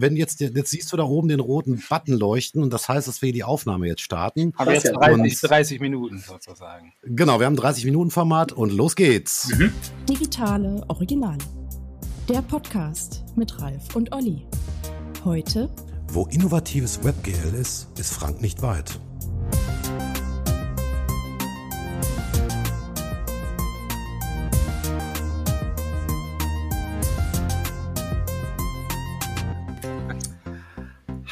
wenn jetzt, jetzt siehst du da oben den roten Button leuchten und das heißt, dass wir die Aufnahme jetzt starten. Aber jetzt 30, 30 Minuten sozusagen. Genau, wir haben 30 Minuten Format und los geht's. Mhm. Digitale Originale. Der Podcast mit Ralf und Olli. Heute. Wo innovatives WebGL ist, ist Frank nicht weit.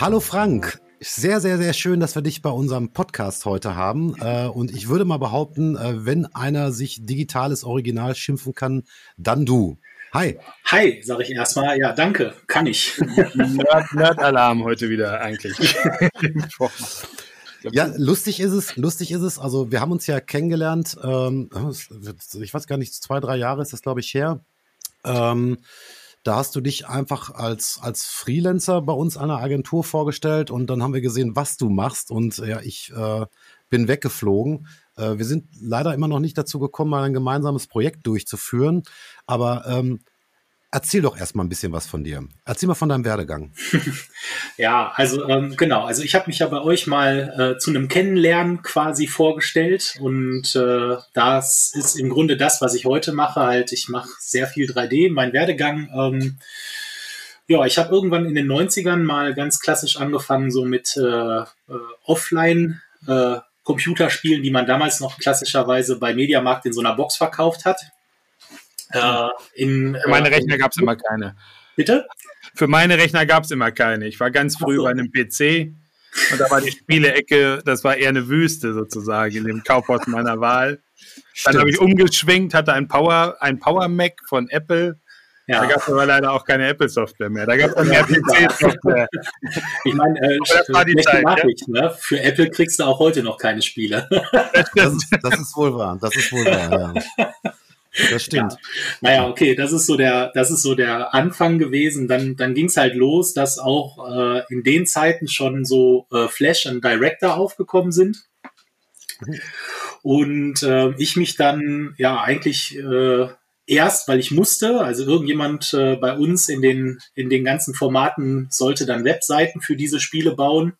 Hallo Frank, sehr, sehr, sehr schön, dass wir dich bei unserem Podcast heute haben. Äh, und ich würde mal behaupten, äh, wenn einer sich digitales Original schimpfen kann, dann du. Hi. Hi, sage ich erstmal. Ja, danke, kann ich. Nerd-Alarm heute wieder eigentlich. Ja, lustig ist es, lustig ist es. Also wir haben uns ja kennengelernt, ähm, ich weiß gar nicht, zwei, drei Jahre ist das, glaube ich, her. Ähm, da hast du dich einfach als, als Freelancer bei uns der Agentur vorgestellt und dann haben wir gesehen, was du machst. Und ja, ich äh, bin weggeflogen. Äh, wir sind leider immer noch nicht dazu gekommen, mal ein gemeinsames Projekt durchzuführen. Aber ähm, Erzähl doch erstmal ein bisschen was von dir. Erzähl mal von deinem Werdegang. ja, also ähm, genau, also ich habe mich ja bei euch mal äh, zu einem Kennenlernen quasi vorgestellt und äh, das ist im Grunde das, was ich heute mache. Halt, ich mache sehr viel 3D. Mein Werdegang, ähm, ja, ich habe irgendwann in den 90ern mal ganz klassisch angefangen, so mit äh, äh Offline. Äh, Computerspielen, die man damals noch klassischerweise bei Mediamarkt in so einer Box verkauft hat. Äh, in, Für meine äh, Rechner gab es immer keine. Bitte? Für meine Rechner gab es immer keine. Ich war ganz früh so. bei einem PC und da war die Spielecke, das war eher eine Wüste sozusagen in dem Kaufhaus meiner Wahl. Dann habe ich umgeschwenkt, hatte ein Power, ein Power Mac von Apple. Ja. Da gab es aber leider auch keine Apple-Software mehr. Da gab es dann mehr PC-Software. Ich meine, äh, das war die Zeit, Nachricht, ja? ne? für Apple kriegst du auch heute noch keine Spiele. Das, ist, das ist wohl wahr. Das ist wohl wahr, ja. Das stimmt. Ja. Naja, okay, das ist so der, das ist so der Anfang gewesen. Dann, dann ging es halt los, dass auch äh, in den Zeiten schon so äh, Flash und Director aufgekommen sind. Und äh, ich mich dann ja eigentlich äh, erst, weil ich musste, also irgendjemand äh, bei uns in den, in den ganzen Formaten sollte dann Webseiten für diese Spiele bauen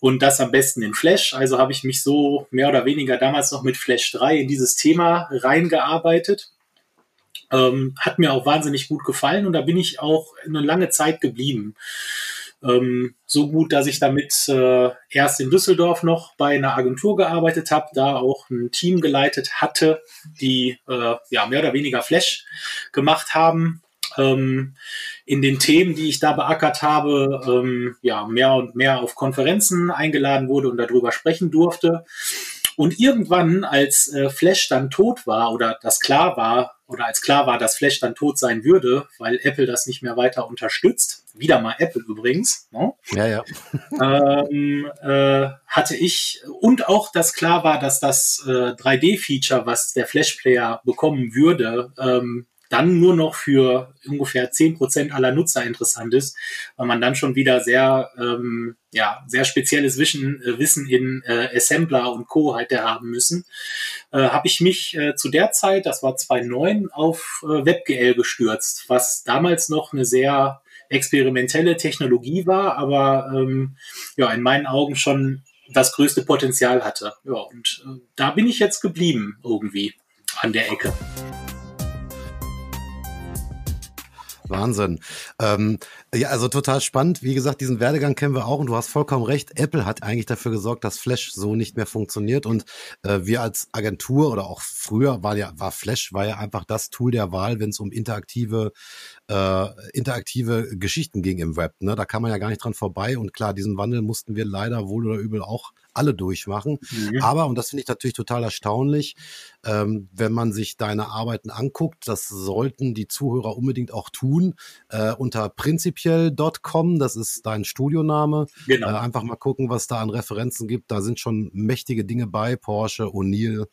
und das am besten in Flash. Also habe ich mich so mehr oder weniger damals noch mit Flash 3 in dieses Thema reingearbeitet. Ähm, hat mir auch wahnsinnig gut gefallen und da bin ich auch eine lange Zeit geblieben. Ähm, so gut, dass ich damit äh, erst in Düsseldorf noch bei einer Agentur gearbeitet habe, da auch ein Team geleitet hatte, die äh, ja mehr oder weniger Flash gemacht haben in den Themen, die ich da beackert habe, ähm, ja, mehr und mehr auf Konferenzen eingeladen wurde und darüber sprechen durfte. Und irgendwann, als äh, Flash dann tot war oder das klar war, oder als klar war, dass Flash dann tot sein würde, weil Apple das nicht mehr weiter unterstützt, wieder mal Apple übrigens, ne? ja, ja. ähm, äh, hatte ich und auch, dass klar war, dass das äh, 3D-Feature, was der Flash-Player bekommen würde, ähm, dann nur noch für ungefähr zehn Prozent aller Nutzer interessant ist, weil man dann schon wieder sehr, ähm, ja, sehr spezielles Wissen, äh, Wissen in äh, Assembler und Co. hätte haben müssen, äh, habe ich mich äh, zu der Zeit, das war 2009, auf äh, WebGL gestürzt, was damals noch eine sehr experimentelle Technologie war, aber ähm, ja, in meinen Augen schon das größte Potenzial hatte. Ja, und äh, da bin ich jetzt geblieben irgendwie an der Ecke. Wahnsinn. Ähm, ja, also total spannend. Wie gesagt, diesen Werdegang kennen wir auch und du hast vollkommen recht. Apple hat eigentlich dafür gesorgt, dass Flash so nicht mehr funktioniert und äh, wir als Agentur oder auch früher war ja war Flash war ja einfach das Tool der Wahl, wenn es um interaktive äh, interaktive Geschichten ging im Web. Ne? Da kann man ja gar nicht dran vorbei und klar, diesen Wandel mussten wir leider wohl oder übel auch alle durchmachen. Mhm. Aber, und das finde ich natürlich total erstaunlich, ähm, wenn man sich deine Arbeiten anguckt, das sollten die Zuhörer unbedingt auch tun, äh, unter prinzipiell.com, das ist dein Studioname. Genau. Äh, einfach mal gucken, was da an Referenzen gibt. Da sind schon mächtige Dinge bei, Porsche, O'Neill,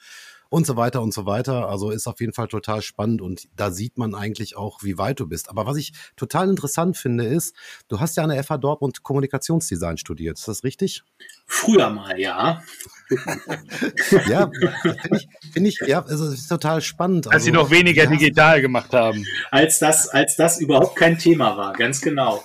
und so weiter und so weiter. Also ist auf jeden Fall total spannend und da sieht man eigentlich auch, wie weit du bist. Aber was ich total interessant finde, ist, du hast ja an der FH Dortmund Kommunikationsdesign studiert. Ist das richtig? Früher mal, ja. ja, finde ich, find ich, ja, also ist total spannend. Als also, sie noch weniger ja. digital gemacht haben. Als das, als das überhaupt kein Thema war, ganz genau.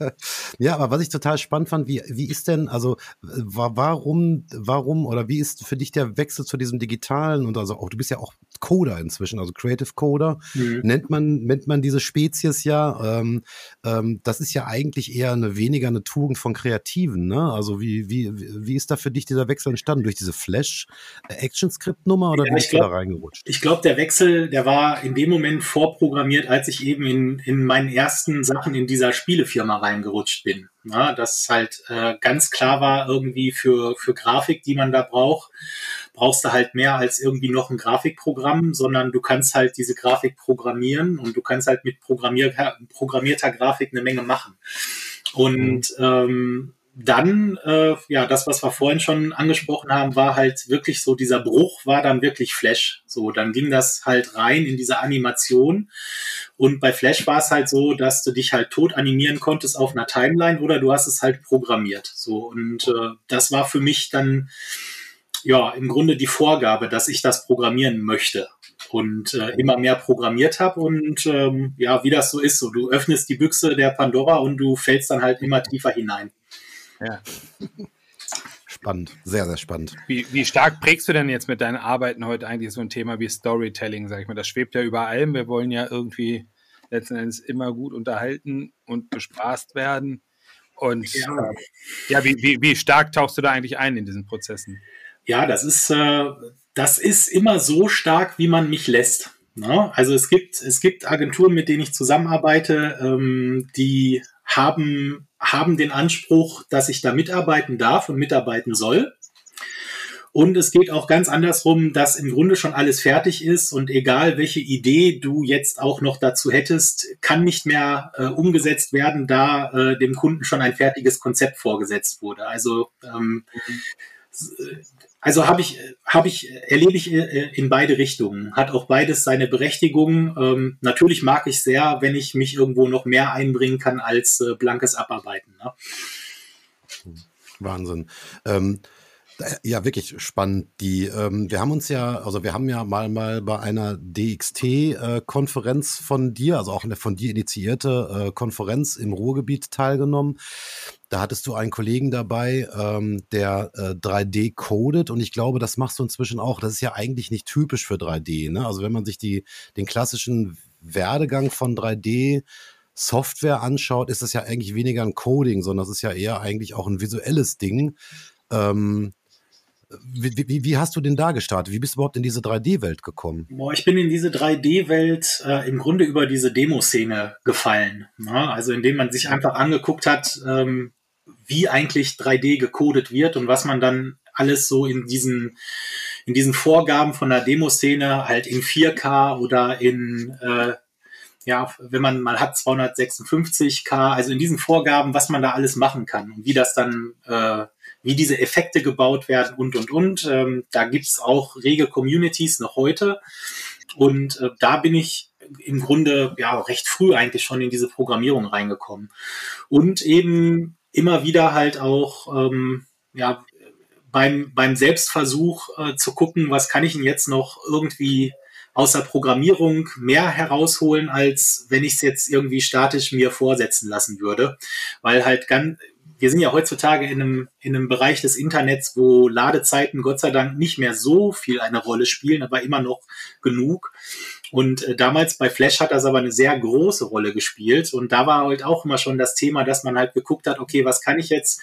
ja, aber was ich total spannend fand, wie, wie ist denn, also warum, warum oder wie ist für dich der Wechsel zu diesem Digitalen und also auch, du bist ja auch Coder inzwischen, also Creative Coder, mhm. nennt man, nennt man diese Spezies ja. Ähm, ähm, das ist ja eigentlich eher eine weniger eine Tugend von Kreativen, ne? Also wie, wie, wie ist da für dich dieser Wechsel entstanden? Durch diese Flash-Action-Script-Nummer oder ja, wie bist glaub, du da reingerutscht? Ich glaube, der Wechsel, der war in dem Moment vorprogrammiert, als ich eben in, in meinen ersten Sachen in dieser Spielefirma reingerutscht bin. Na, das halt äh, ganz klar war, irgendwie für, für Grafik, die man da braucht, brauchst du halt mehr als irgendwie noch ein Grafikprogramm, sondern du kannst halt diese Grafik programmieren und du kannst halt mit programmier programmierter Grafik eine Menge machen. Und mhm. ähm, dann, äh, ja, das, was wir vorhin schon angesprochen haben, war halt wirklich so, dieser Bruch war dann wirklich Flash. So, dann ging das halt rein in diese Animation. Und bei Flash war es halt so, dass du dich halt tot animieren konntest auf einer Timeline oder du hast es halt programmiert. So, und äh, das war für mich dann, ja, im Grunde die Vorgabe, dass ich das programmieren möchte und äh, immer mehr programmiert habe und ähm, ja, wie das so ist, so du öffnest die Büchse der Pandora und du fällst dann halt immer tiefer hinein. Ja. Spannend, sehr, sehr spannend. Wie, wie stark prägst du denn jetzt mit deinen Arbeiten heute eigentlich so ein Thema wie Storytelling, sag ich mal? Das schwebt ja über allem. Wir wollen ja irgendwie letzten Endes immer gut unterhalten und bespaßt werden. Und ja, ja wie, wie, wie stark tauchst du da eigentlich ein in diesen Prozessen? Ja, das ist, äh, das ist immer so stark, wie man mich lässt. Ne? Also es gibt, es gibt Agenturen, mit denen ich zusammenarbeite, ähm, die haben haben den Anspruch, dass ich da mitarbeiten darf und mitarbeiten soll. Und es geht auch ganz andersrum, dass im Grunde schon alles fertig ist und egal welche Idee du jetzt auch noch dazu hättest, kann nicht mehr äh, umgesetzt werden, da äh, dem Kunden schon ein fertiges Konzept vorgesetzt wurde. Also ähm, also habe ich, habe ich, erlebe ich äh, in beide Richtungen. Hat auch beides seine Berechtigung. Ähm, natürlich mag ich sehr, wenn ich mich irgendwo noch mehr einbringen kann als äh, blankes Abarbeiten. Ne? Wahnsinn. Ähm, ja, wirklich spannend. Die, ähm, wir haben uns ja, also wir haben ja mal mal bei einer DXT-Konferenz äh, von dir, also auch eine von dir initiierte äh, Konferenz im Ruhrgebiet teilgenommen. Da hattest du einen Kollegen dabei, ähm, der äh, 3D codet und ich glaube, das machst du inzwischen auch. Das ist ja eigentlich nicht typisch für 3D. Ne? Also wenn man sich die, den klassischen Werdegang von 3D Software anschaut, ist das ja eigentlich weniger ein Coding, sondern das ist ja eher eigentlich auch ein visuelles Ding. Ähm, wie, wie, wie, hast du denn da gestartet? Wie bist du überhaupt in diese 3D-Welt gekommen? Boah, ich bin in diese 3D-Welt äh, im Grunde über diese Demoszene gefallen. Ne? Also indem man sich einfach angeguckt hat, ähm, wie eigentlich 3D gecodet wird und was man dann alles so in diesen in diesen Vorgaben von der Demoszene halt in 4K oder in äh, ja, wenn man mal hat 256K, also in diesen Vorgaben, was man da alles machen kann und wie das dann äh, wie diese Effekte gebaut werden und, und, und. Ähm, da gibt's auch rege Communities noch heute. Und äh, da bin ich im Grunde ja recht früh eigentlich schon in diese Programmierung reingekommen. Und eben immer wieder halt auch ähm, ja, beim, beim Selbstversuch äh, zu gucken, was kann ich denn jetzt noch irgendwie außer Programmierung mehr herausholen, als wenn ich es jetzt irgendwie statisch mir vorsetzen lassen würde. Weil halt ganz, wir sind ja heutzutage in einem, in einem Bereich des Internets, wo Ladezeiten Gott sei Dank nicht mehr so viel eine Rolle spielen, aber immer noch genug. Und äh, damals bei Flash hat das aber eine sehr große Rolle gespielt. Und da war halt auch immer schon das Thema, dass man halt geguckt hat, okay, was kann ich jetzt,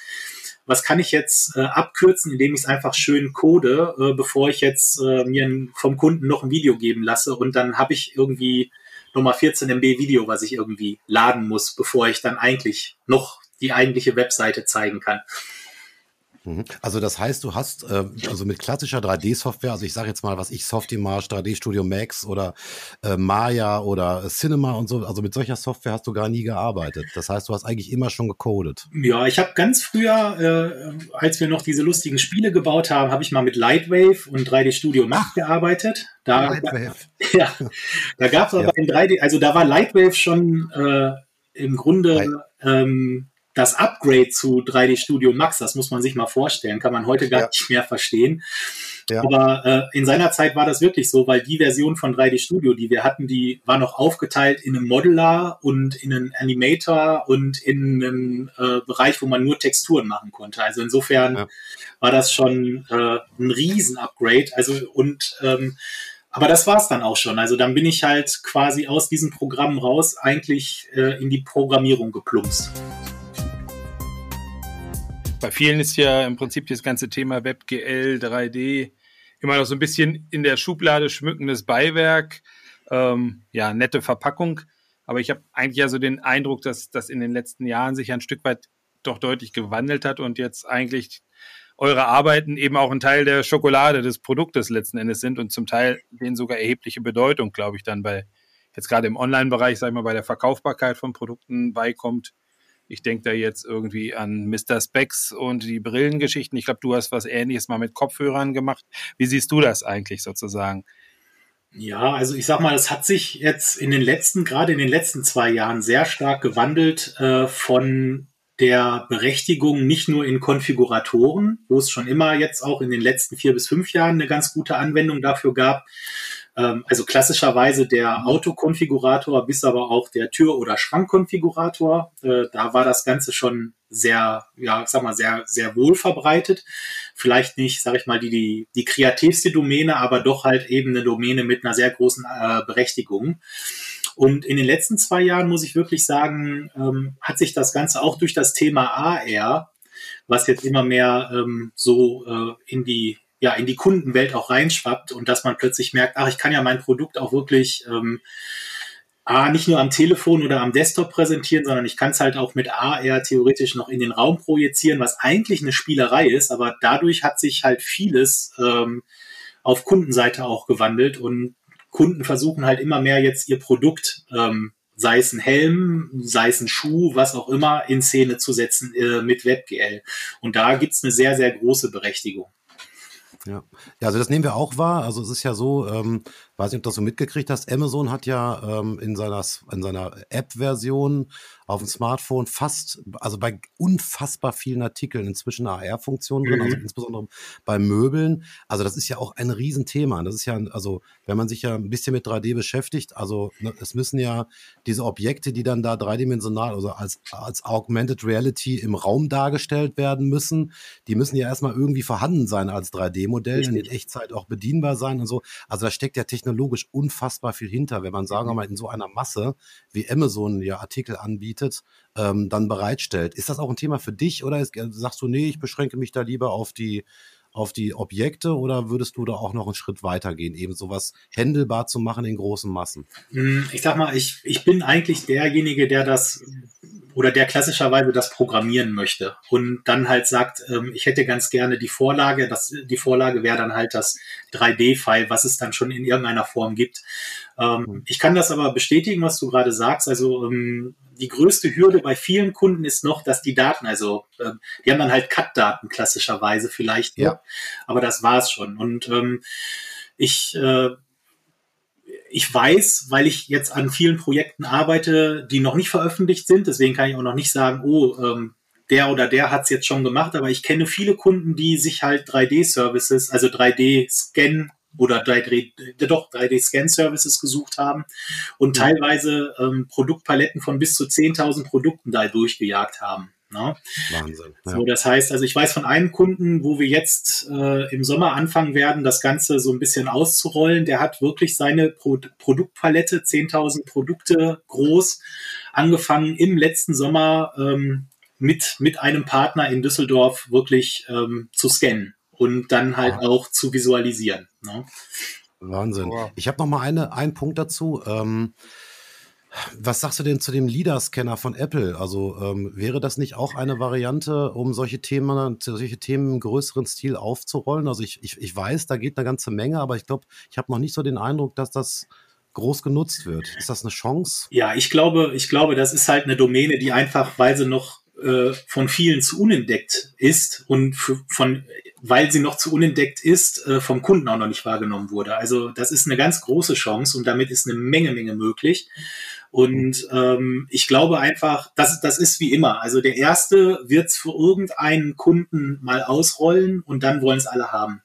was kann ich jetzt äh, abkürzen, indem ich es einfach schön code, äh, bevor ich jetzt äh, mir vom Kunden noch ein Video geben lasse und dann habe ich irgendwie nochmal 14 MB Video, was ich irgendwie laden muss, bevor ich dann eigentlich noch die eigentliche Webseite zeigen kann. Mhm. Also das heißt, du hast äh, also mit klassischer 3D-Software, also ich sage jetzt mal, was ich Softimage, 3D Studio Max oder äh, Maya oder Cinema und so, also mit solcher Software hast du gar nie gearbeitet. Das heißt, du hast eigentlich immer schon gecodet. Ja, ich habe ganz früher, äh, als wir noch diese lustigen Spiele gebaut haben, habe ich mal mit Lightwave und 3D Studio Max gearbeitet. Da, Lightwave. ja, da gab es aber ja. in 3D, also da war Lightwave schon äh, im Grunde ähm, das Upgrade zu 3D Studio Max, das muss man sich mal vorstellen, kann man heute gar ja. nicht mehr verstehen. Ja. Aber äh, in seiner Zeit war das wirklich so, weil die Version von 3D Studio, die wir hatten, die war noch aufgeteilt in einen Modeler und in einen Animator und in einen äh, Bereich, wo man nur Texturen machen konnte. Also insofern ja. war das schon äh, ein Riesen-Upgrade. Also und ähm, aber das war's dann auch schon. Also dann bin ich halt quasi aus diesen Programmen raus eigentlich äh, in die Programmierung geplumpst bei vielen ist ja im Prinzip das ganze Thema WebGL, 3D immer noch so ein bisschen in der Schublade schmückendes Beiwerk. Ähm, ja, nette Verpackung. Aber ich habe eigentlich ja so den Eindruck, dass das in den letzten Jahren sich ein Stück weit doch deutlich gewandelt hat und jetzt eigentlich eure Arbeiten eben auch ein Teil der Schokolade des Produktes letzten Endes sind und zum Teil denen sogar erhebliche Bedeutung, glaube ich, dann bei jetzt gerade im Online-Bereich, sag ich mal, bei der Verkaufbarkeit von Produkten beikommt. Ich denke da jetzt irgendwie an Mr. Specs und die Brillengeschichten. Ich glaube, du hast was ähnliches mal mit Kopfhörern gemacht. Wie siehst du das eigentlich sozusagen? Ja, also ich sag mal, es hat sich jetzt in den letzten, gerade in den letzten zwei Jahren sehr stark gewandelt äh, von der Berechtigung nicht nur in Konfiguratoren, wo es schon immer jetzt auch in den letzten vier bis fünf Jahren eine ganz gute Anwendung dafür gab, also klassischerweise der Autokonfigurator bis aber auch der Tür- oder Schrankkonfigurator. Äh, da war das Ganze schon sehr, ja, ich sag mal, sehr, sehr wohl verbreitet. Vielleicht nicht, sag ich mal, die, die, die kreativste Domäne, aber doch halt eben eine Domäne mit einer sehr großen äh, Berechtigung. Und in den letzten zwei Jahren, muss ich wirklich sagen, ähm, hat sich das Ganze auch durch das Thema AR, was jetzt immer mehr ähm, so äh, in die ja in die Kundenwelt auch reinschwappt und dass man plötzlich merkt, ach, ich kann ja mein Produkt auch wirklich ähm, A, nicht nur am Telefon oder am Desktop präsentieren, sondern ich kann es halt auch mit AR theoretisch noch in den Raum projizieren, was eigentlich eine Spielerei ist, aber dadurch hat sich halt vieles ähm, auf Kundenseite auch gewandelt und Kunden versuchen halt immer mehr jetzt ihr Produkt, ähm, sei es ein Helm, sei es ein Schuh, was auch immer, in Szene zu setzen äh, mit WebGL. Und da gibt's eine sehr, sehr große Berechtigung. Ja. ja, also das nehmen wir auch wahr. Also es ist ja so, ähm, weiß nicht, ob du das so mitgekriegt hast, Amazon hat ja ähm, in seiner, in seiner App-Version auf dem Smartphone fast, also bei unfassbar vielen Artikeln inzwischen AR-Funktionen drin, also mhm. insbesondere bei Möbeln. Also das ist ja auch ein Riesenthema. Das ist ja, also wenn man sich ja ein bisschen mit 3D beschäftigt, also ne, es müssen ja diese Objekte, die dann da dreidimensional, also als, als Augmented Reality im Raum dargestellt werden müssen, die müssen ja erstmal irgendwie vorhanden sein als 3D-Modell und in Echtzeit auch bedienbar sein und so. Also da steckt ja technologisch unfassbar viel hinter, wenn man sagen wir mal in so einer Masse wie Amazon ja Artikel anbietet anbietet, ähm, dann bereitstellt. Ist das auch ein Thema für dich oder ist, äh, sagst du, nee, ich beschränke mich da lieber auf die, auf die Objekte oder würdest du da auch noch einen Schritt weiter gehen, eben sowas händelbar zu machen in großen Massen? Hm, ich sag mal, ich, ich bin eigentlich derjenige, der das oder der klassischerweise das programmieren möchte und dann halt sagt, ähm, ich hätte ganz gerne die Vorlage, das, die Vorlage wäre dann halt das 3D-File, was es dann schon in irgendeiner Form gibt. Ähm, hm. ich kann das aber bestätigen, was du gerade sagst. Also ähm, die größte Hürde bei vielen Kunden ist noch, dass die Daten, also äh, die haben dann halt Cut-Daten klassischerweise vielleicht, ja. aber das war's schon. Und ähm, ich äh, ich weiß, weil ich jetzt an vielen Projekten arbeite, die noch nicht veröffentlicht sind, deswegen kann ich auch noch nicht sagen, oh, ähm, der oder der hat's jetzt schon gemacht, aber ich kenne viele Kunden, die sich halt 3D-Services, also 3D-Scan oder 3D, doch 3D-Scan-Services gesucht haben und teilweise ähm, Produktpaletten von bis zu 10.000 Produkten da durchgejagt haben. Ne? Wahnsinn. Ja. So, das heißt, also ich weiß von einem Kunden, wo wir jetzt äh, im Sommer anfangen werden, das Ganze so ein bisschen auszurollen. Der hat wirklich seine Pro Produktpalette, 10.000 Produkte groß, angefangen im letzten Sommer ähm, mit, mit einem Partner in Düsseldorf wirklich ähm, zu scannen und dann halt ah. auch zu visualisieren. Ne? Wahnsinn. Wow. Ich habe noch mal eine, einen Punkt dazu. Ähm, Was sagst du denn zu dem LIDAR-Scanner von Apple? Also ähm, wäre das nicht auch eine Variante, um solche Themen, solche Themen im größeren Stil aufzurollen? Also ich, ich, ich weiß, da geht eine ganze Menge, aber ich glaube, ich habe noch nicht so den Eindruck, dass das groß genutzt wird. Ist das eine Chance? Ja, ich glaube, ich glaube, das ist halt eine Domäne, die einfach, weil sie noch äh, von vielen zu unentdeckt ist und von, weil sie noch zu unentdeckt ist, äh, vom Kunden auch noch nicht wahrgenommen wurde. Also das ist eine ganz große Chance und damit ist eine Menge, Menge möglich. Und ähm, ich glaube einfach, das, das ist wie immer. Also der erste wird es für irgendeinen Kunden mal ausrollen und dann wollen es alle haben.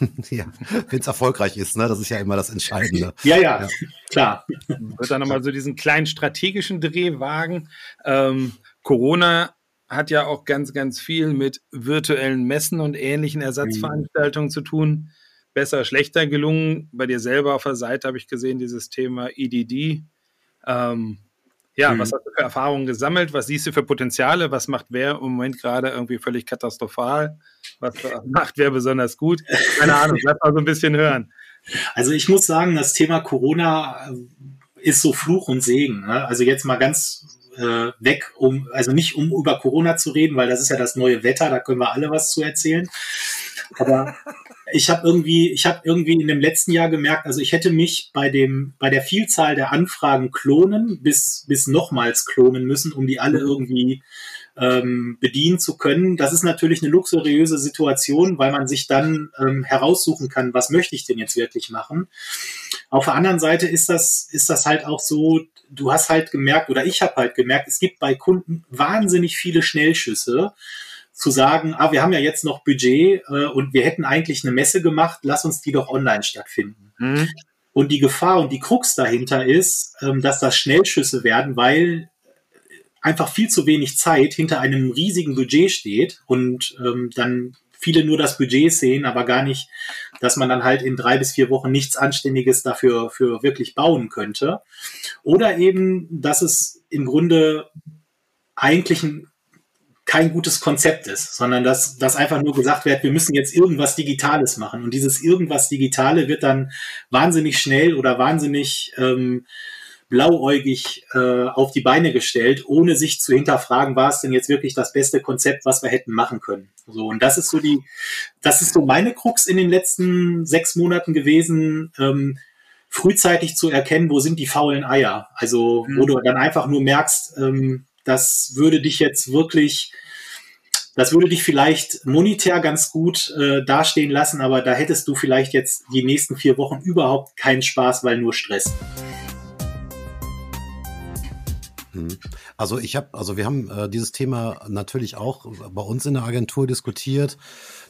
ja, wenn es erfolgreich ist, ne? Das ist ja immer das Entscheidende. ja, ja, ja, klar. Ich würde da nochmal so diesen kleinen strategischen Dreh wagen. Ähm, Corona hat ja auch ganz, ganz viel mit virtuellen Messen und ähnlichen Ersatzveranstaltungen mhm. zu tun. Besser, schlechter gelungen. Bei dir selber auf der Seite habe ich gesehen, dieses Thema EDD. Ähm, ja, mhm. was hast du für Erfahrungen gesammelt? Was siehst du für Potenziale? Was macht wer im Moment gerade irgendwie völlig katastrophal? Was macht wer besonders gut? Keine Ahnung, lass mal so ein bisschen hören. Also ich muss sagen, das Thema Corona äh, ist so Fluch und Segen. Ne? Also jetzt mal ganz äh, weg, um, also nicht um über Corona zu reden, weil das ist ja das neue Wetter, da können wir alle was zu erzählen. Aber ich habe irgendwie, ich habe irgendwie in dem letzten Jahr gemerkt, also ich hätte mich bei dem, bei der Vielzahl der Anfragen klonen, bis, bis nochmals klonen müssen, um die alle irgendwie ähm, bedienen zu können. Das ist natürlich eine luxuriöse Situation, weil man sich dann ähm, heraussuchen kann, was möchte ich denn jetzt wirklich machen. Auf der anderen Seite ist das, ist das halt auch so, du hast halt gemerkt, oder ich habe halt gemerkt, es gibt bei Kunden wahnsinnig viele Schnellschüsse zu sagen, ah, wir haben ja jetzt noch Budget äh, und wir hätten eigentlich eine Messe gemacht, lass uns die doch online stattfinden. Mhm. Und die Gefahr und die Krux dahinter ist, ähm, dass das Schnellschüsse werden, weil einfach viel zu wenig Zeit hinter einem riesigen Budget steht und ähm, dann viele nur das Budget sehen, aber gar nicht, dass man dann halt in drei bis vier Wochen nichts Anständiges dafür für wirklich bauen könnte. Oder eben, dass es im Grunde eigentlich ein kein gutes Konzept ist, sondern dass, dass einfach nur gesagt wird, wir müssen jetzt irgendwas Digitales machen. Und dieses irgendwas Digitale wird dann wahnsinnig schnell oder wahnsinnig ähm, blauäugig äh, auf die Beine gestellt, ohne sich zu hinterfragen, war es denn jetzt wirklich das beste Konzept, was wir hätten machen können. So, und das ist so die, das ist so meine Krux in den letzten sechs Monaten gewesen, ähm, frühzeitig zu erkennen, wo sind die faulen Eier. Also, mhm. wo du dann einfach nur merkst, ähm, das würde dich jetzt wirklich das würde dich vielleicht monetär ganz gut äh, dastehen lassen, aber da hättest du vielleicht jetzt die nächsten vier Wochen überhaupt keinen Spaß, weil nur Stress. Mhm. Also ich habe, also wir haben äh, dieses Thema natürlich auch bei uns in der Agentur diskutiert,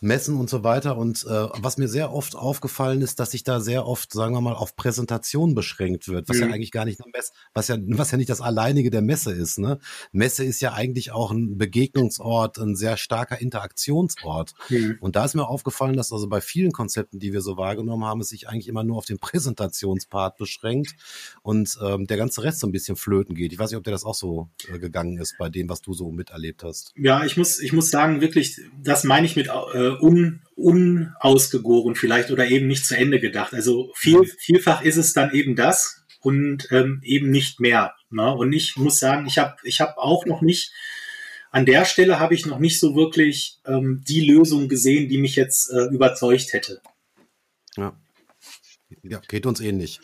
Messen und so weiter. Und äh, was mir sehr oft aufgefallen ist, dass sich da sehr oft, sagen wir mal, auf Präsentation beschränkt wird, was mhm. ja eigentlich gar nicht eine Messe, was ja, was ja nicht das alleinige der Messe ist. Ne? Messe ist ja eigentlich auch ein Begegnungsort, ein sehr starker Interaktionsort. Mhm. Und da ist mir aufgefallen, dass also bei vielen Konzepten, die wir so wahrgenommen haben, es sich eigentlich immer nur auf den Präsentationspart beschränkt und ähm, der ganze Rest so ein bisschen flöten geht. Ich weiß nicht, ob dir das auch so äh, gegangen ist bei dem, was du so miterlebt hast. Ja, ich muss, ich muss sagen, wirklich, das meine ich mit äh, un, unausgegoren vielleicht oder eben nicht zu Ende gedacht. Also viel, mhm. vielfach ist es dann eben das und ähm, eben nicht mehr. Ne? Und ich muss sagen, ich habe ich hab auch noch nicht, an der Stelle habe ich noch nicht so wirklich ähm, die Lösung gesehen, die mich jetzt äh, überzeugt hätte. Ja. Ja, geht uns ähnlich.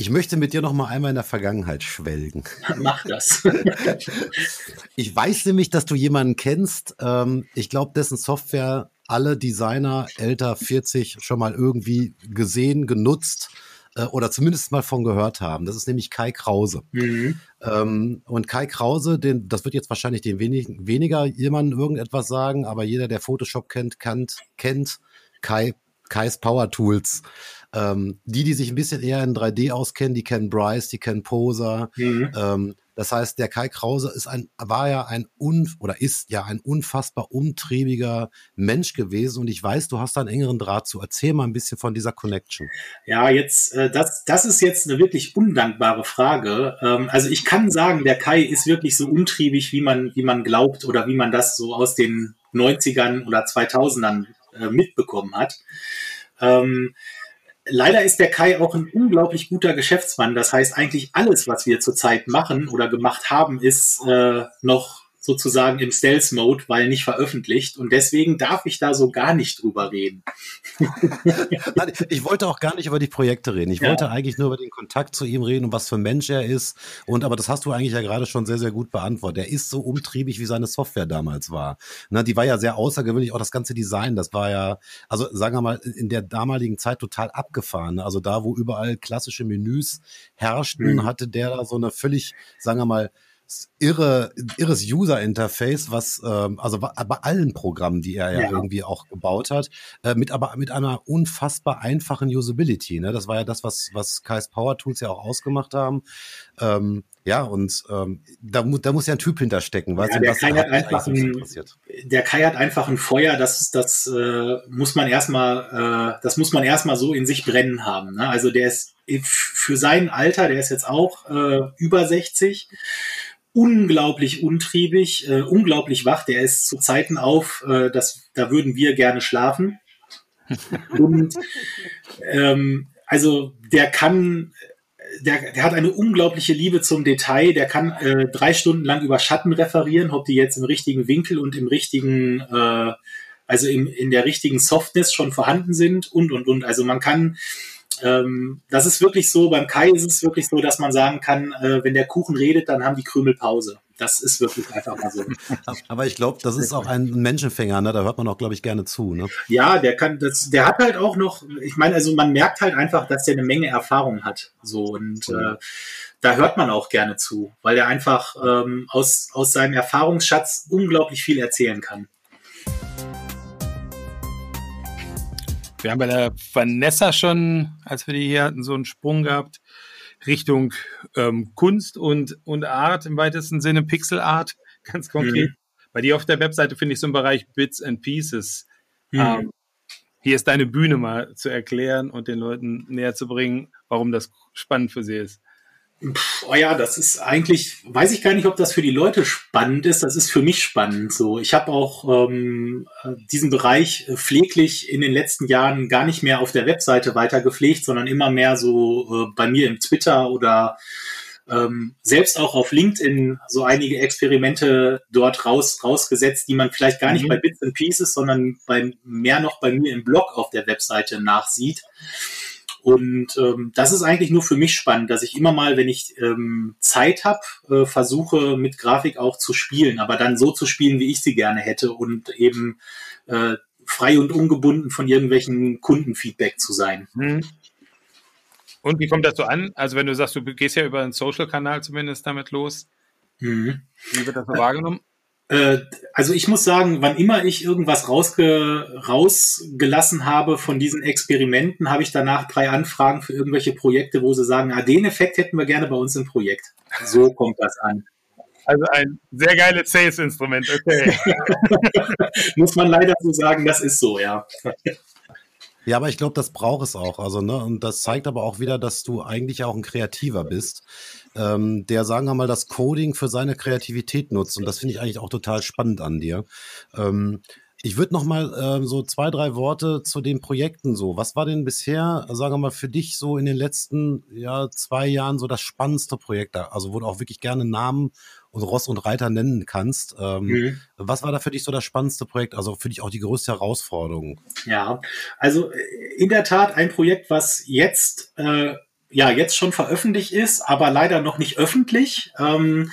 Ich möchte mit dir noch mal einmal in der Vergangenheit schwelgen. Mach das. ich weiß nämlich, dass du jemanden kennst. Ähm, ich glaube, dessen Software alle Designer älter 40 schon mal irgendwie gesehen, genutzt äh, oder zumindest mal von gehört haben. Das ist nämlich Kai Krause. Mhm. Ähm, und Kai Krause, den, das wird jetzt wahrscheinlich den wenig, weniger jemandem irgendetwas sagen, aber jeder, der Photoshop kennt, kennt, kennt Kai, Kais Power Tools. Ähm, die, die sich ein bisschen eher in 3D auskennen, die kennen Bryce, die kennen Poser. Mhm. Ähm, das heißt, der Kai Krause ist ein, war ja ein un, oder ist ja ein unfassbar umtriebiger Mensch gewesen. Und ich weiß, du hast da einen engeren Draht zu. Erzähl mal ein bisschen von dieser Connection. Ja, jetzt, äh, das, das ist jetzt eine wirklich undankbare Frage. Ähm, also ich kann sagen, der Kai ist wirklich so untriebig, wie man, wie man glaubt oder wie man das so aus den 90ern oder 2000ern äh, mitbekommen hat. Ähm, leider ist der Kai auch ein unglaublich guter Geschäftsmann. Das heißt, eigentlich alles, was wir zurzeit machen oder gemacht haben, ist äh, noch sozusagen im Stealth-Mode, weil nicht veröffentlicht. Und deswegen darf ich da so gar nicht drüber reden. Nein, ich wollte auch gar nicht über die Projekte reden. Ich ja. wollte eigentlich nur über den Kontakt zu ihm reden und was für ein Mensch er ist. Und aber das hast du eigentlich ja gerade schon sehr, sehr gut beantwortet. Er ist so umtriebig, wie seine Software damals war. Na, die war ja sehr außergewöhnlich, auch das ganze Design, das war ja, also sagen wir mal, in der damaligen Zeit total abgefahren. Also da, wo überall klassische Menüs herrschten, mhm. hatte der da so eine völlig, sagen wir mal, irre, irres User-Interface, was ähm, also bei allen Programmen, die er ja, ja, irgendwie auch gebaut hat, äh, mit aber mit einer unfassbar einfachen Usability. Ne? Das war ja das, was was Kai's Power Tools ja auch ausgemacht haben. Ähm, ja, und ähm, da, mu da muss ja ein Typ hinterstecken, weißt ja, du, was Kai hat einfach ein, Der Kai hat einfach ein Feuer, das, das äh, muss man erstmal, äh, das muss man erstmal so in sich brennen haben. Ne? Also der ist für sein Alter, der ist jetzt auch äh, über 60 unglaublich untriebig, äh, unglaublich wach. Der ist zu Zeiten auf, äh, dass, da würden wir gerne schlafen. Und ähm, also der kann, der, der hat eine unglaubliche Liebe zum Detail. Der kann äh, drei Stunden lang über Schatten referieren, ob die jetzt im richtigen Winkel und im richtigen, äh, also im, in der richtigen Softness schon vorhanden sind und und und. Also man kann ähm, das ist wirklich so, beim Kai ist es wirklich so, dass man sagen kann, äh, wenn der Kuchen redet, dann haben die Krümel Pause. Das ist wirklich einfach mal so. Aber ich glaube, das ist auch ein Menschenfänger, ne? Da hört man auch, glaube ich, gerne zu. Ne? Ja, der kann, das, der hat halt auch noch, ich meine, also man merkt halt einfach, dass der eine Menge Erfahrung hat. So und äh, da hört man auch gerne zu, weil er einfach ähm, aus, aus seinem Erfahrungsschatz unglaublich viel erzählen kann. Wir haben bei der Vanessa schon, als wir die hier hatten, so einen Sprung gehabt Richtung ähm, Kunst und, und Art im weitesten Sinne, Pixel Art, ganz konkret. Mhm. Bei dir auf der Webseite finde ich so einen Bereich Bits and Pieces. Mhm. Ähm, hier ist deine Bühne mal zu erklären und den Leuten näher zu bringen, warum das spannend für sie ist. Oh ja, das ist eigentlich, weiß ich gar nicht, ob das für die Leute spannend ist. Das ist für mich spannend. So, ich habe auch ähm, diesen Bereich pfleglich in den letzten Jahren gar nicht mehr auf der Webseite weiter gepflegt, sondern immer mehr so äh, bei mir im Twitter oder ähm, selbst auch auf LinkedIn so einige Experimente dort raus, rausgesetzt, die man vielleicht gar nicht mhm. bei Bits and Pieces, sondern bei, mehr noch bei mir im Blog auf der Webseite nachsieht. Und ähm, das ist eigentlich nur für mich spannend, dass ich immer mal, wenn ich ähm, Zeit habe, äh, versuche mit Grafik auch zu spielen, aber dann so zu spielen, wie ich sie gerne hätte und eben äh, frei und ungebunden von irgendwelchen Kundenfeedback zu sein. Mhm. Und wie kommt das so an? Also wenn du sagst, du gehst ja über einen Social-Kanal zumindest damit los. Mhm. Wie wird das so wahrgenommen? Äh, also ich muss sagen, wann immer ich irgendwas rausge rausgelassen habe von diesen Experimenten, habe ich danach drei Anfragen für irgendwelche Projekte, wo sie sagen, ah, den Effekt hätten wir gerne bei uns im Projekt. So kommt das an. Also ein sehr geiles Sales-Instrument, okay. muss man leider so sagen, das ist so, ja. Ja, aber ich glaube, das braucht es auch. Also, ne, und das zeigt aber auch wieder, dass du eigentlich auch ein Kreativer bist ähm, der, sagen wir mal, das Coding für seine Kreativität nutzt. Und das finde ich eigentlich auch total spannend an dir. Ähm, ich würde noch mal äh, so zwei, drei Worte zu den Projekten so. Was war denn bisher, sagen wir mal, für dich so in den letzten ja, zwei Jahren so das spannendste Projekt da? Also wo du auch wirklich gerne Namen und Ross und Reiter nennen kannst. Ähm, mhm. Was war da für dich so das spannendste Projekt? Also für dich auch die größte Herausforderung? Ja, also äh, in der Tat ein Projekt, was jetzt äh, ja jetzt schon veröffentlicht ist, aber leider noch nicht öffentlich. Ähm, mhm.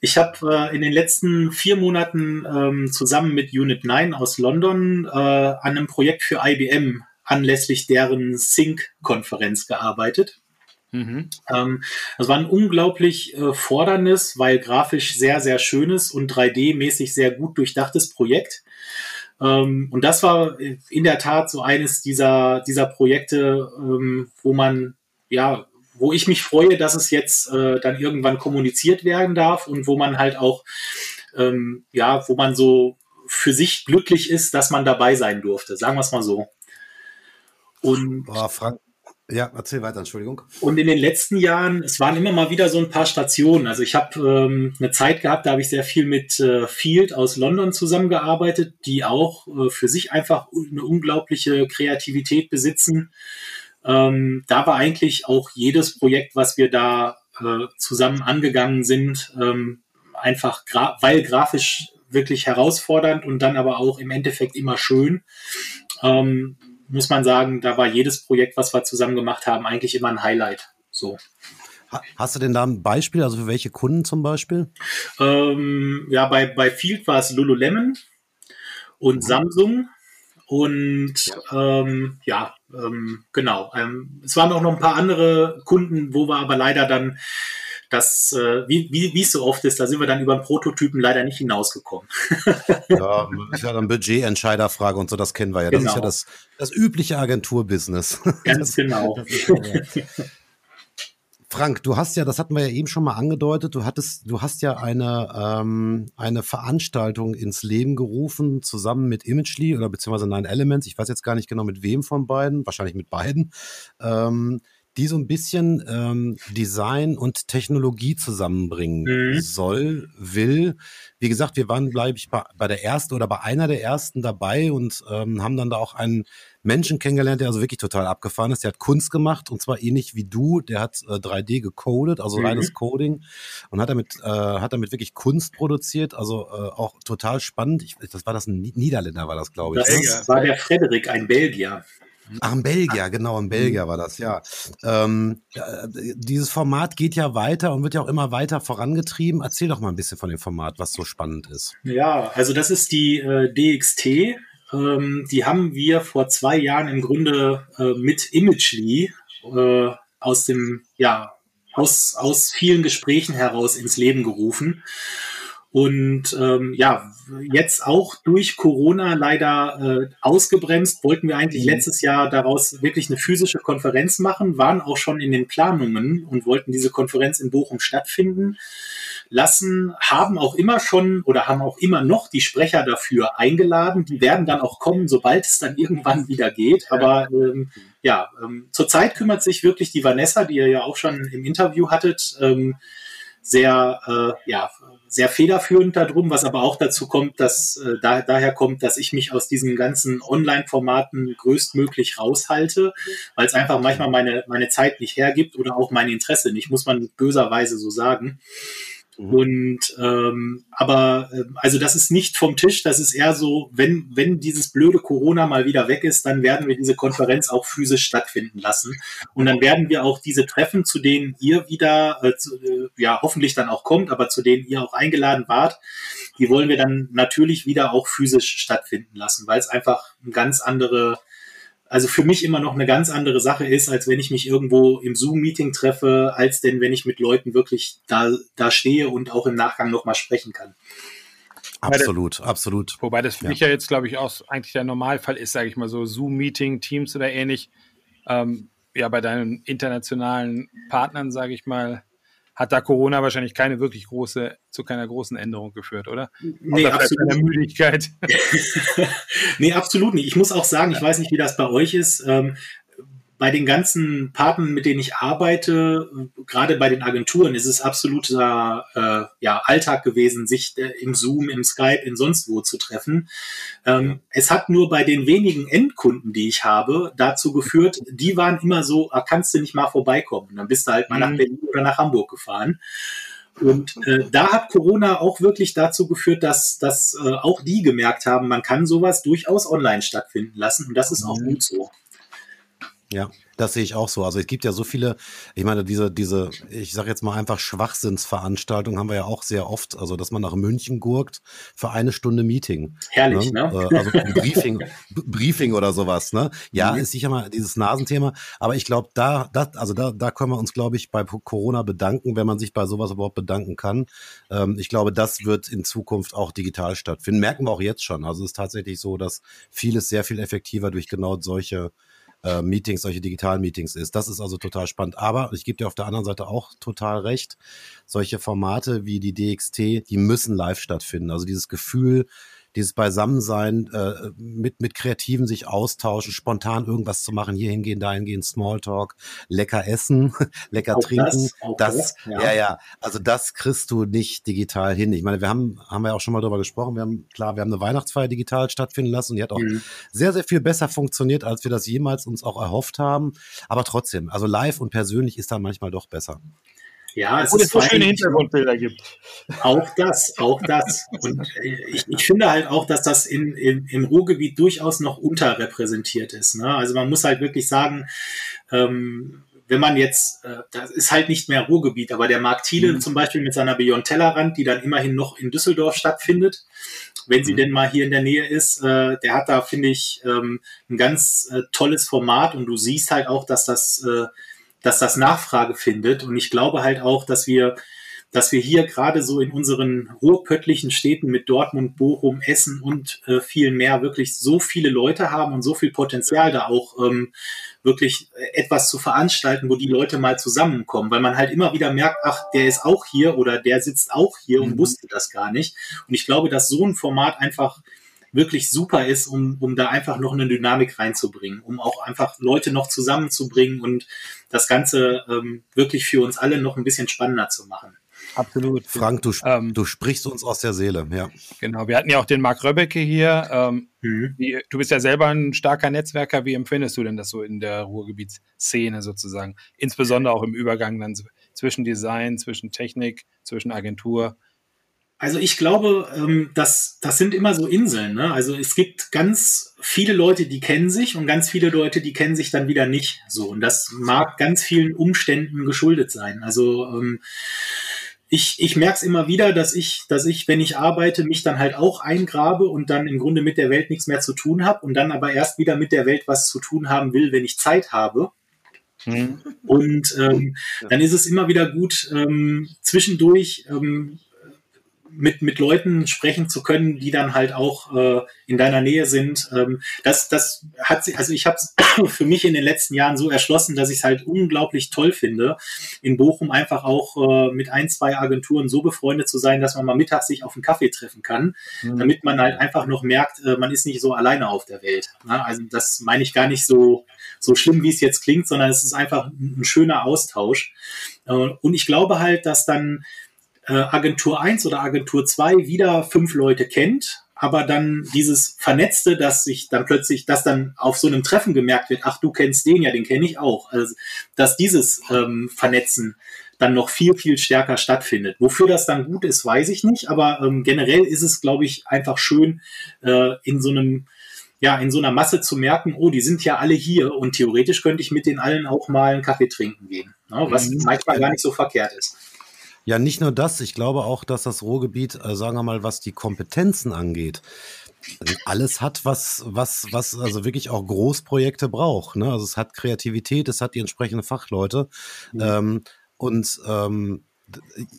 Ich habe äh, in den letzten vier Monaten ähm, zusammen mit Unit 9 aus London äh, an einem Projekt für IBM anlässlich deren Sync-Konferenz gearbeitet. Mhm. Ähm, das war ein unglaublich äh, forderndes, weil grafisch sehr, sehr schönes und 3D-mäßig sehr gut durchdachtes Projekt. Ähm, und das war in der Tat so eines dieser, dieser Projekte, ähm, wo man ja, wo ich mich freue, dass es jetzt äh, dann irgendwann kommuniziert werden darf und wo man halt auch, ähm, ja, wo man so für sich glücklich ist, dass man dabei sein durfte. Sagen wir es mal so. Und Boah, Frank, ja, erzähl weiter, Entschuldigung. Und in den letzten Jahren, es waren immer mal wieder so ein paar Stationen. Also ich habe ähm, eine Zeit gehabt, da habe ich sehr viel mit äh, Field aus London zusammengearbeitet, die auch äh, für sich einfach eine unglaubliche Kreativität besitzen Ähm, da war eigentlich auch jedes Projekt, was wir da äh, zusammen angegangen sind, ähm, einfach gra weil grafisch wirklich herausfordernd und dann aber auch im Endeffekt immer schön. Ähm, muss man sagen, da war jedes Projekt, was wir zusammen gemacht haben, eigentlich immer ein Highlight. So. Hast du denn da ein Beispiel, also für welche Kunden zum Beispiel? Ähm, ja, bei, bei Field war es Lululemon und mhm. Samsung. Und ähm, ja, ähm, genau. Ähm, es waren auch noch ein paar andere Kunden, wo wir aber leider dann das, äh, wie, wie, es so oft ist, da sind wir dann über den Prototypen leider nicht hinausgekommen. ja, ist ja dann Budgetentscheiderfrage und so, das kennen wir ja. Das genau. ist ja genau. das, das übliche Agenturbusiness. Ganz das, genau. Das Frank, du hast ja, das hatten wir ja eben schon mal angedeutet, du hattest, du hast ja eine, ähm, eine Veranstaltung ins Leben gerufen, zusammen mit Imagely oder beziehungsweise Nine Elements, ich weiß jetzt gar nicht genau mit wem von beiden, wahrscheinlich mit beiden, ähm, die so ein bisschen ähm, Design und Technologie zusammenbringen mhm. soll, will. Wie gesagt, wir waren, glaube ich, bei, bei der ersten oder bei einer der ersten dabei und ähm, haben dann da auch einen Menschen kennengelernt, der also wirklich total abgefahren ist. Der hat Kunst gemacht und zwar ähnlich wie du. Der hat äh, 3D gecodet, also mhm. reines Coding und hat damit, äh, hat damit wirklich Kunst produziert. Also äh, auch total spannend. Ich, das war das ein Niederländer, war das, glaube ich. Das ne? war der Frederik, ein Belgier. Ach, ein Belgier, genau, ein Belgier war das, ja. Ähm, dieses Format geht ja weiter und wird ja auch immer weiter vorangetrieben. Erzähl doch mal ein bisschen von dem Format, was so spannend ist. Ja, also das ist die äh, DXT, ähm, die haben wir vor zwei Jahren im Grunde äh, mit Imagely äh, aus dem, ja, aus, aus vielen Gesprächen heraus ins Leben gerufen. Und ähm, ja, jetzt auch durch Corona leider äh, ausgebremst, wollten wir eigentlich mhm. letztes Jahr daraus wirklich eine physische Konferenz machen, waren auch schon in den Planungen und wollten diese Konferenz in Bochum stattfinden lassen, haben auch immer schon oder haben auch immer noch die Sprecher dafür eingeladen. Die werden dann auch kommen, sobald es dann irgendwann wieder geht. Aber ähm, ja, ähm, zurzeit kümmert sich wirklich die Vanessa, die ihr ja auch schon im Interview hattet, ähm, sehr, äh, ja, sehr federführend darum, was aber auch dazu kommt, dass äh, da, daher kommt, dass ich mich aus diesen ganzen Online-Formaten größtmöglich raushalte, weil es einfach manchmal meine, meine Zeit nicht hergibt oder auch mein Interesse nicht, muss man böserweise so sagen. Mhm. Und ähm, aber äh, also das ist nicht vom Tisch, das ist eher so, wenn, wenn dieses blöde Corona mal wieder weg ist, dann werden wir diese Konferenz auch physisch stattfinden lassen. Und dann werden wir auch diese Treffen, zu denen ihr wieder, äh, zu, äh, ja, hoffentlich dann auch kommt, aber zu denen ihr auch eingeladen wart, die wollen wir dann natürlich wieder auch physisch stattfinden lassen, weil es einfach ein ganz andere also für mich immer noch eine ganz andere Sache ist, als wenn ich mich irgendwo im Zoom-Meeting treffe, als denn wenn ich mit Leuten wirklich da, da stehe und auch im Nachgang nochmal sprechen kann. Absolut, das, absolut. Wobei das für ja. mich ja jetzt, glaube ich, auch eigentlich der Normalfall ist, sage ich mal so, Zoom-Meeting, Teams oder ähnlich. Ähm, ja, bei deinen internationalen Partnern, sage ich mal, hat da Corona wahrscheinlich keine wirklich große, zu keiner großen Änderung geführt, oder? Nee, absolut. Keine Müdigkeit. nee, absolut nicht. Ich muss auch sagen, ich weiß nicht, wie das bei euch ist. Ähm, bei den ganzen Partnern, mit denen ich arbeite, gerade bei den Agenturen, ist es absoluter äh, ja, Alltag gewesen, sich äh, im Zoom, im Skype, in sonst wo zu treffen. Ähm, es hat nur bei den wenigen Endkunden, die ich habe, dazu geführt, die waren immer so, ah, kannst du nicht mal vorbeikommen? Dann bist du halt mal mhm. nach Berlin oder nach Hamburg gefahren. Und äh, da hat Corona auch wirklich dazu geführt, dass, dass äh, auch die gemerkt haben, man kann sowas durchaus online stattfinden lassen. Und das ist auch mhm. gut so. Ja, das sehe ich auch so. Also es gibt ja so viele, ich meine, diese, diese, ich sage jetzt mal einfach Schwachsinnsveranstaltungen haben wir ja auch sehr oft, also dass man nach München gurkt für eine Stunde Meeting. Herrlich, ne? ne? Äh, also Briefing, Briefing oder sowas, ne? Ja, mhm. ist sicher mal dieses Nasenthema, aber ich glaube, da, das, also da, da können wir uns, glaube ich, bei Corona bedanken, wenn man sich bei sowas überhaupt bedanken kann. Ähm, ich glaube, das wird in Zukunft auch digital stattfinden. Merken wir auch jetzt schon. Also es ist tatsächlich so, dass vieles sehr viel effektiver durch genau solche äh, Meetings, solche digitalen Meetings ist. Das ist also total spannend. Aber ich gebe dir auf der anderen Seite auch total recht. Solche Formate wie die DXT, die müssen live stattfinden. Also dieses Gefühl, dieses Beisammensein, äh, mit, mit Kreativen sich austauschen, spontan irgendwas zu machen, hier hingehen, da hingehen, Smalltalk, lecker essen, lecker auch trinken. Das, das, das ja. ja, ja, also das kriegst du nicht digital hin. Ich meine, wir haben, haben wir ja auch schon mal drüber gesprochen, wir haben, klar, wir haben eine Weihnachtsfeier digital stattfinden lassen und die hat auch mhm. sehr, sehr viel besser funktioniert, als wir das jemals uns auch erhofft haben. Aber trotzdem, also live und persönlich ist da manchmal doch besser. Ja, es, es so schöne Hintergrundbilder gibt. Auch das, auch das. Und ich, ich finde halt auch, dass das in, in, im Ruhrgebiet durchaus noch unterrepräsentiert ist. Ne? Also man muss halt wirklich sagen, ähm, wenn man jetzt, äh, das ist halt nicht mehr Ruhrgebiet, aber der Markt Thiele mhm. zum Beispiel mit seiner Beyond Tellerrand, die dann immerhin noch in Düsseldorf stattfindet, wenn sie mhm. denn mal hier in der Nähe ist, äh, der hat da, finde ich, ähm, ein ganz äh, tolles Format und du siehst halt auch, dass das äh, dass das Nachfrage findet. Und ich glaube halt auch, dass wir, dass wir hier gerade so in unseren ruhrpöttlichen Städten mit Dortmund, Bochum, Essen und äh, vielen mehr wirklich so viele Leute haben und so viel Potenzial da auch ähm, wirklich etwas zu veranstalten, wo die Leute mal zusammenkommen, weil man halt immer wieder merkt, ach, der ist auch hier oder der sitzt auch hier und mhm. wusste das gar nicht. Und ich glaube, dass so ein Format einfach wirklich super ist, um, um da einfach noch eine Dynamik reinzubringen, um auch einfach Leute noch zusammenzubringen und das Ganze ähm, wirklich für uns alle noch ein bisschen spannender zu machen. Absolut. Frank, du, ähm, du sprichst uns aus der Seele, ja. Genau, wir hatten ja auch den Marc Röbbecke hier. Ähm, mhm. wie, du bist ja selber ein starker Netzwerker. Wie empfindest du denn das so in der Ruhrgebietsszene sozusagen? Insbesondere auch im Übergang dann zwischen Design, zwischen Technik, zwischen Agentur. Also ich glaube, ähm, das, das sind immer so Inseln. Ne? Also es gibt ganz viele Leute, die kennen sich und ganz viele Leute, die kennen sich dann wieder nicht so. Und das mag ganz vielen Umständen geschuldet sein. Also ähm, ich, ich merke es immer wieder, dass ich, dass ich, wenn ich arbeite, mich dann halt auch eingrabe und dann im Grunde mit der Welt nichts mehr zu tun habe und dann aber erst wieder mit der Welt was zu tun haben will, wenn ich Zeit habe. Hm. Und ähm, dann ist es immer wieder gut, ähm, zwischendurch ähm, mit, mit Leuten sprechen zu können, die dann halt auch äh, in deiner Nähe sind. Ähm, das, das hat sich, also ich habe es für mich in den letzten Jahren so erschlossen, dass ich es halt unglaublich toll finde, in Bochum einfach auch äh, mit ein, zwei Agenturen so befreundet zu sein, dass man mal mittags sich auf einen Kaffee treffen kann, mhm. damit man halt einfach noch merkt, äh, man ist nicht so alleine auf der Welt. Ne? Also das meine ich gar nicht so, so schlimm, wie es jetzt klingt, sondern es ist einfach ein, ein schöner Austausch. Äh, und ich glaube halt, dass dann äh, Agentur 1 oder Agentur 2 wieder fünf Leute kennt, aber dann dieses Vernetzte, dass sich dann plötzlich, dass dann auf so einem Treffen gemerkt wird, ach, du kennst den ja, den kenne ich auch. Also, dass dieses ähm, Vernetzen dann noch viel, viel stärker stattfindet. Wofür das dann gut ist, weiß ich nicht, aber ähm, generell ist es, glaube ich, einfach schön, äh, in so einem ja, in so einer Masse zu merken, oh, die sind ja alle hier und theoretisch könnte ich mit den allen auch mal einen Kaffee trinken gehen, ne, was mhm. manchmal gar nicht so verkehrt ist. Ja, nicht nur das. Ich glaube auch, dass das Ruhrgebiet, äh, sagen wir mal, was die Kompetenzen angeht, alles hat, was, was, was also wirklich auch Großprojekte braucht. Ne? Also es hat Kreativität, es hat die entsprechenden Fachleute. Mhm. Ähm, und ähm,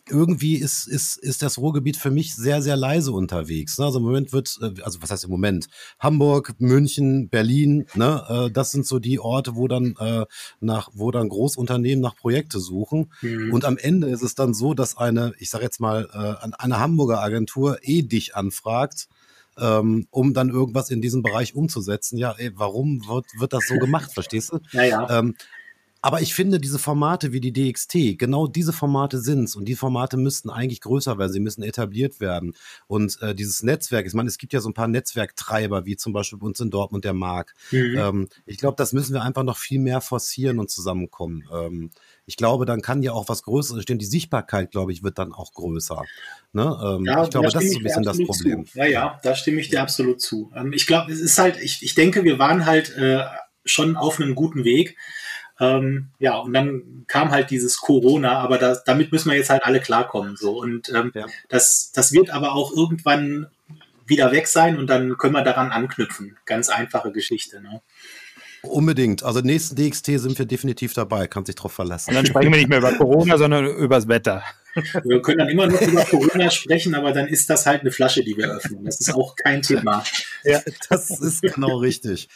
irgendwie ist, ist, ist das Ruhrgebiet für mich sehr, sehr leise unterwegs. Ne? Also im Moment wird, äh, also was heißt im Moment? Hamburg, München, Berlin, ne? Äh, das sind so die Orte, wo dann äh, nach, wo dann Großunternehmen nach Projekte suchen. Mhm. Und am Ende ist es dann so, dass eine, ich sage jetzt mal, eine Hamburger Agentur eh dich anfragt, ähm, um dann irgendwas in diesem Bereich umzusetzen. Ja, ey, warum wird, wird das so gemacht, verstehst du? Ja, ja. Ähm, aber ich finde, diese Formate wie die DXT, genau diese Formate sind's und die Formate müssten eigentlich größer werden, sie müssen etabliert werden. Und äh, dieses Netzwerk, ich meine, es gibt ja so ein paar Netzwerktreiber, wie zum Beispiel bei uns in Dortmund der Mark. Mhm. Ähm, ich glaube, das müssen wir einfach noch viel mehr forcieren und zusammenkommen. Ähm, ich glaube, dann kann ja auch was Größeres entstehen. Die Sichtbarkeit, glaube ich, wird dann auch größer. Ne? Ähm, ja, ich glaube, da das ist so ein bisschen das Problem. Zu. Ja, ja, da stimme ich dir absolut zu. Ähm, ich glaube, es ist halt, ich, ich denke, wir waren halt äh, schon auf einem guten Weg. Ähm, ja, und dann kam halt dieses Corona, aber das, damit müssen wir jetzt halt alle klarkommen. So. Und ähm, ja. das, das wird aber auch irgendwann wieder weg sein und dann können wir daran anknüpfen. Ganz einfache Geschichte. Ne? Unbedingt. Also nächsten DXT sind wir definitiv dabei, kann sich drauf verlassen. Und dann sprechen wir nicht mehr über Corona, sondern über das Wetter. Wir können dann immer noch über Corona sprechen, aber dann ist das halt eine Flasche, die wir öffnen. Das ist auch kein Thema. Ja, das ist genau richtig.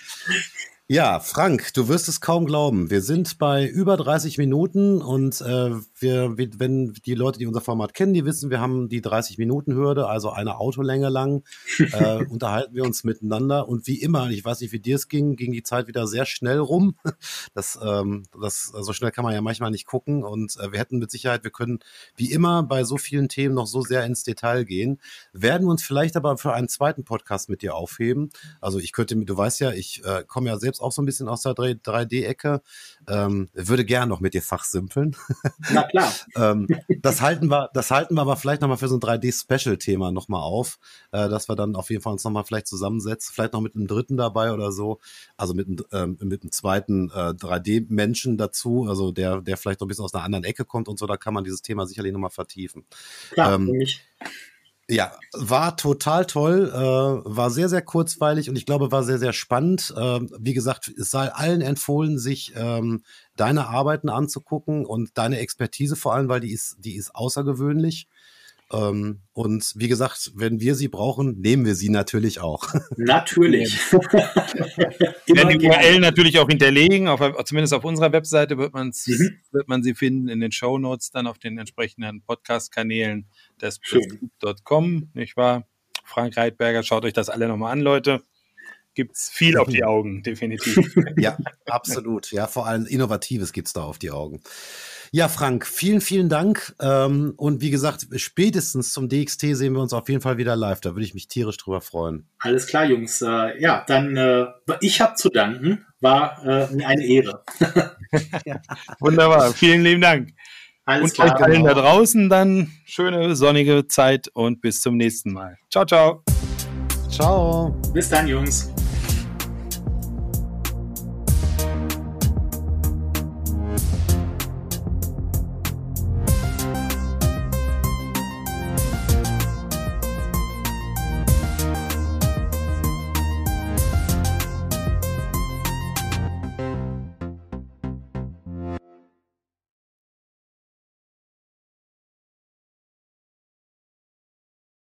Ja, Frank, du wirst es kaum glauben. Wir sind bei über 30 Minuten und äh, wir, wenn die Leute, die unser Format kennen, die wissen, wir haben die 30-Minuten-Hürde, also eine Autolänge lang, äh, unterhalten wir uns miteinander. Und wie immer, ich weiß nicht, wie dir es ging, ging die Zeit wieder sehr schnell rum. Das, ähm, das, so schnell kann man ja manchmal nicht gucken. Und äh, wir hätten mit Sicherheit, wir können wie immer bei so vielen Themen noch so sehr ins Detail gehen, werden uns vielleicht aber für einen zweiten Podcast mit dir aufheben. Also ich könnte, du weißt ja, ich äh, komme ja selbst auch so ein bisschen aus der 3D-Ecke, ähm, würde gern noch mit dir fachsimpeln. Na klar. ähm, das halten wir, das halten wir aber vielleicht nochmal für so ein 3D-Special-Thema nochmal auf, äh, dass wir dann auf jeden Fall uns nochmal vielleicht zusammensetzen, vielleicht noch mit einem dritten dabei oder so, also mit, einem, ähm, mit einem zweiten äh, 3D-Menschen dazu, also der, der vielleicht noch ein bisschen aus einer anderen Ecke kommt und so, da kann man dieses Thema sicherlich nochmal vertiefen. Klar, ähm. Ja, war total toll, äh, war sehr, sehr kurzweilig und ich glaube, war sehr, sehr spannend. Äh, wie gesagt, es sei allen empfohlen, sich ähm, deine Arbeiten anzugucken und deine Expertise vor allem, weil die ist, die ist außergewöhnlich. Ähm, und wie gesagt, wenn wir sie brauchen, nehmen wir sie natürlich auch. Natürlich. Wir werden die URL natürlich auch hinterlegen, auf, zumindest auf unserer Webseite wird, man's, mhm. wird man sie finden, in den Show Notes, dann auf den entsprechenden Podcast-Kanälen des des.com, nicht wahr? Frank Reitberger, schaut euch das alle nochmal an, Leute. Gibt's viel auf die Augen, definitiv. ja, absolut. Ja, vor allem Innovatives gibt's da auf die Augen. Ja, Frank, vielen, vielen Dank. Ähm, und wie gesagt, spätestens zum DXT sehen wir uns auf jeden Fall wieder live. Da würde ich mich tierisch drüber freuen. Alles klar, Jungs. Äh, ja, dann äh, ich habe zu danken. War äh, mir eine Ehre. Wunderbar. Vielen lieben Dank. Alles und klar. euch allen da draußen dann schöne sonnige Zeit und bis zum nächsten Mal. Ciao, ciao. Ciao. Bis dann, Jungs.